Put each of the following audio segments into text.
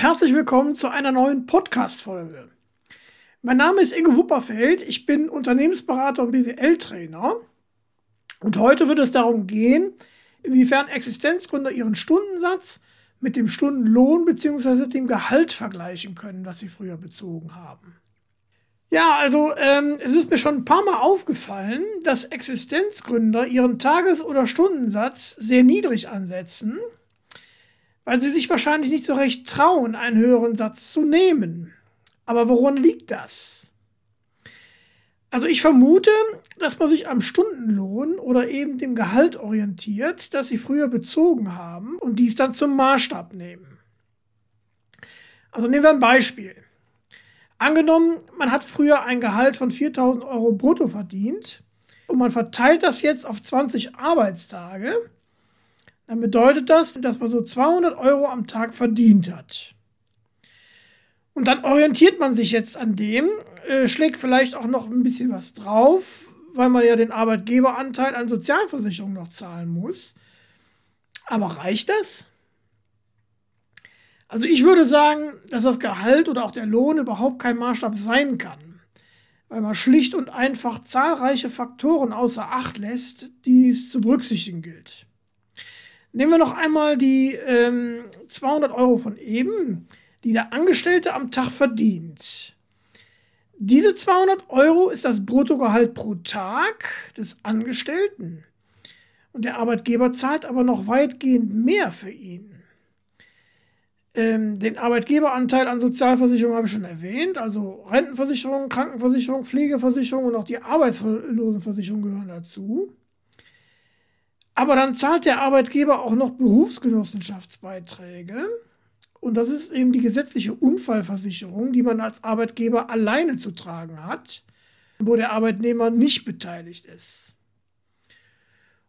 herzlich willkommen zu einer neuen Podcast-Folge. Mein Name ist Inge Wupperfeld, ich bin Unternehmensberater und BWL-Trainer. Und heute wird es darum gehen, inwiefern Existenzgründer ihren Stundensatz mit dem Stundenlohn bzw. dem Gehalt vergleichen können, was sie früher bezogen haben. Ja, also ähm, es ist mir schon ein paar Mal aufgefallen, dass Existenzgründer ihren Tages- oder Stundensatz sehr niedrig ansetzen, weil sie sich wahrscheinlich nicht so recht trauen, einen höheren Satz zu nehmen. Aber woran liegt das? Also ich vermute, dass man sich am Stundenlohn oder eben dem Gehalt orientiert, das sie früher bezogen haben und dies dann zum Maßstab nehmen. Also nehmen wir ein Beispiel. Angenommen, man hat früher ein Gehalt von 4000 Euro brutto verdient und man verteilt das jetzt auf 20 Arbeitstage, dann bedeutet das, dass man so 200 Euro am Tag verdient hat. Und dann orientiert man sich jetzt an dem, äh, schlägt vielleicht auch noch ein bisschen was drauf, weil man ja den Arbeitgeberanteil an Sozialversicherung noch zahlen muss. Aber reicht das? Also ich würde sagen, dass das Gehalt oder auch der Lohn überhaupt kein Maßstab sein kann, weil man schlicht und einfach zahlreiche Faktoren außer Acht lässt, die es zu berücksichtigen gilt. Nehmen wir noch einmal die ähm, 200 Euro von eben, die der Angestellte am Tag verdient. Diese 200 Euro ist das Bruttogehalt pro Tag des Angestellten. Und der Arbeitgeber zahlt aber noch weitgehend mehr für ihn. Ähm, den Arbeitgeberanteil an Sozialversicherung habe ich schon erwähnt. Also Rentenversicherung, Krankenversicherung, Pflegeversicherung und auch die Arbeitslosenversicherung gehören dazu. Aber dann zahlt der Arbeitgeber auch noch Berufsgenossenschaftsbeiträge. Und das ist eben die gesetzliche Unfallversicherung, die man als Arbeitgeber alleine zu tragen hat, wo der Arbeitnehmer nicht beteiligt ist.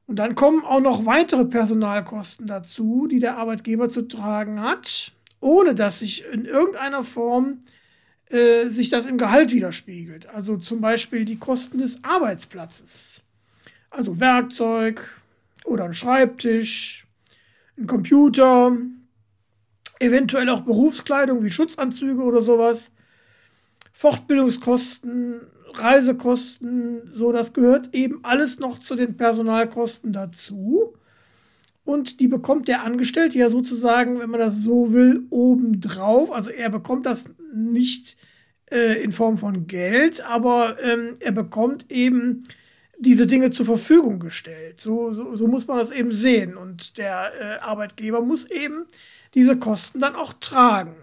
Und dann kommen auch noch weitere Personalkosten dazu, die der Arbeitgeber zu tragen hat, ohne dass sich in irgendeiner Form äh, sich das im Gehalt widerspiegelt. Also zum Beispiel die Kosten des Arbeitsplatzes. Also Werkzeug oder ein Schreibtisch, ein Computer, eventuell auch Berufskleidung wie Schutzanzüge oder sowas. Fortbildungskosten, Reisekosten, so, das gehört eben alles noch zu den Personalkosten dazu. Und die bekommt der Angestellte ja sozusagen, wenn man das so will, obendrauf. Also er bekommt das nicht äh, in Form von Geld, aber ähm, er bekommt eben diese Dinge zur Verfügung gestellt. So, so, so muss man das eben sehen. Und der äh, Arbeitgeber muss eben diese Kosten dann auch tragen.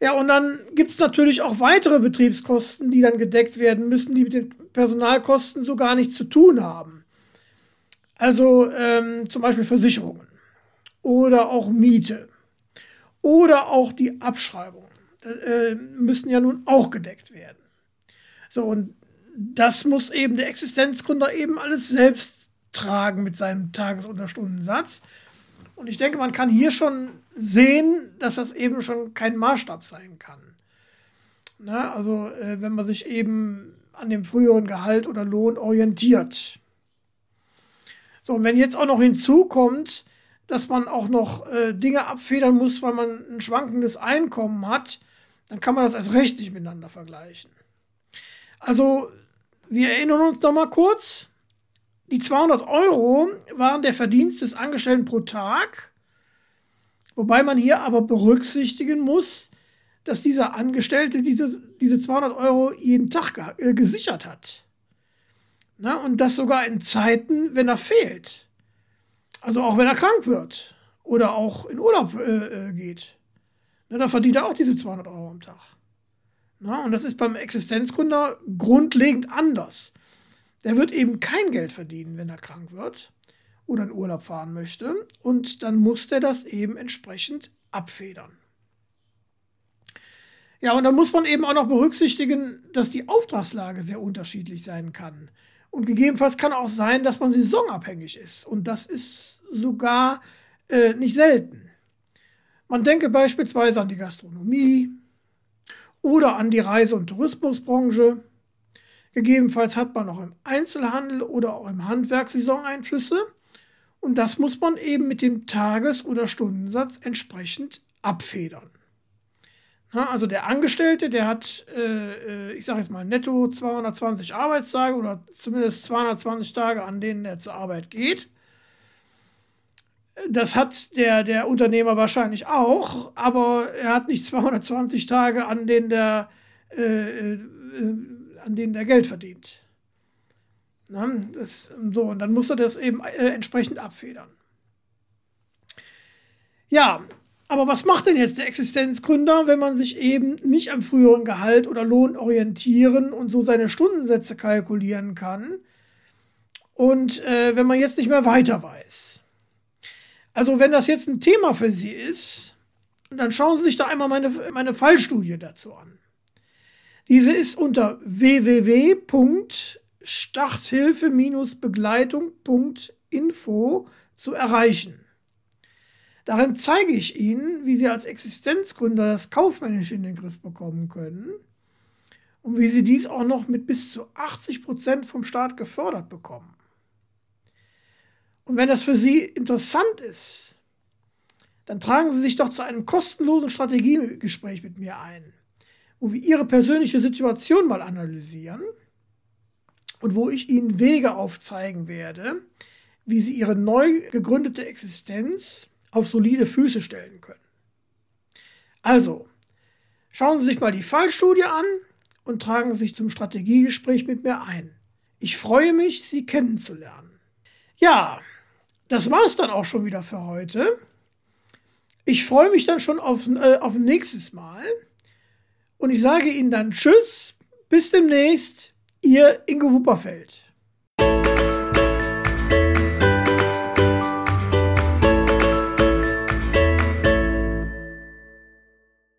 Ja, und dann gibt es natürlich auch weitere Betriebskosten, die dann gedeckt werden müssen, die mit den Personalkosten so gar nichts zu tun haben. Also ähm, zum Beispiel Versicherungen oder auch Miete oder auch die Abschreibungen äh, müssen ja nun auch gedeckt werden. So, und das muss eben der Existenzgründer eben alles selbst tragen mit seinem Tages- oder Stundensatz. Und ich denke, man kann hier schon sehen, dass das eben schon kein Maßstab sein kann. Na, also äh, wenn man sich eben an dem früheren Gehalt oder Lohn orientiert. So, und wenn jetzt auch noch hinzukommt, dass man auch noch äh, Dinge abfedern muss, weil man ein schwankendes Einkommen hat, dann kann man das als recht nicht miteinander vergleichen. Also, wir erinnern uns noch mal kurz. Die 200 Euro waren der Verdienst des Angestellten pro Tag, wobei man hier aber berücksichtigen muss, dass dieser Angestellte diese, diese 200 Euro jeden Tag äh, gesichert hat. Na, und das sogar in Zeiten, wenn er fehlt. Also auch wenn er krank wird oder auch in Urlaub äh, äh geht. Na, dann verdient er auch diese 200 Euro am Tag. Na, und das ist beim Existenzgründer grundlegend anders. Der wird eben kein Geld verdienen, wenn er krank wird oder in Urlaub fahren möchte. Und dann muss der das eben entsprechend abfedern. Ja, und dann muss man eben auch noch berücksichtigen, dass die Auftragslage sehr unterschiedlich sein kann. Und gegebenenfalls kann auch sein, dass man saisonabhängig ist. Und das ist sogar äh, nicht selten. Man denke beispielsweise an die Gastronomie oder an die Reise- und Tourismusbranche Gegebenenfalls hat man auch im Einzelhandel oder auch im Handwerk Saisoneinflüsse. Und das muss man eben mit dem Tages- oder Stundensatz entsprechend abfedern. Na, also der Angestellte, der hat, äh, äh ich sage jetzt mal, netto 220 Arbeitstage oder zumindest 220 Tage, an denen er zur Arbeit geht. Das hat der, der Unternehmer wahrscheinlich auch, aber er hat nicht 220 Tage, an denen der, äh, äh, an denen der Geld verdient. Na, das, so, und dann muss er das eben äh, entsprechend abfedern. Ja, aber was macht denn jetzt der Existenzgründer, wenn man sich eben nicht am früheren Gehalt oder Lohn orientieren und so seine Stundensätze kalkulieren kann? Und äh, wenn man jetzt nicht mehr weiter weiß. Also wenn das jetzt ein Thema für Sie ist, dann schauen Sie sich da einmal meine, meine Fallstudie dazu an. Diese ist unter www starthilfe-begleitung.info zu erreichen. Darin zeige ich Ihnen, wie Sie als Existenzgründer das Kaufmännische in den Griff bekommen können und wie Sie dies auch noch mit bis zu 80 Prozent vom Staat gefördert bekommen. Und wenn das für Sie interessant ist, dann tragen Sie sich doch zu einem kostenlosen Strategiegespräch mit mir ein, wo wir Ihre persönliche Situation mal analysieren und wo ich Ihnen Wege aufzeigen werde, wie Sie Ihre neu gegründete Existenz auf solide Füße stellen können. Also, schauen Sie sich mal die Fallstudie an und tragen sich zum Strategiegespräch mit mir ein. Ich freue mich, Sie kennenzulernen. Ja, das war es dann auch schon wieder für heute. Ich freue mich dann schon auf, äh, auf nächstes Mal. Und ich sage Ihnen dann Tschüss, bis demnächst. Ihr Ingo Wupperfeld.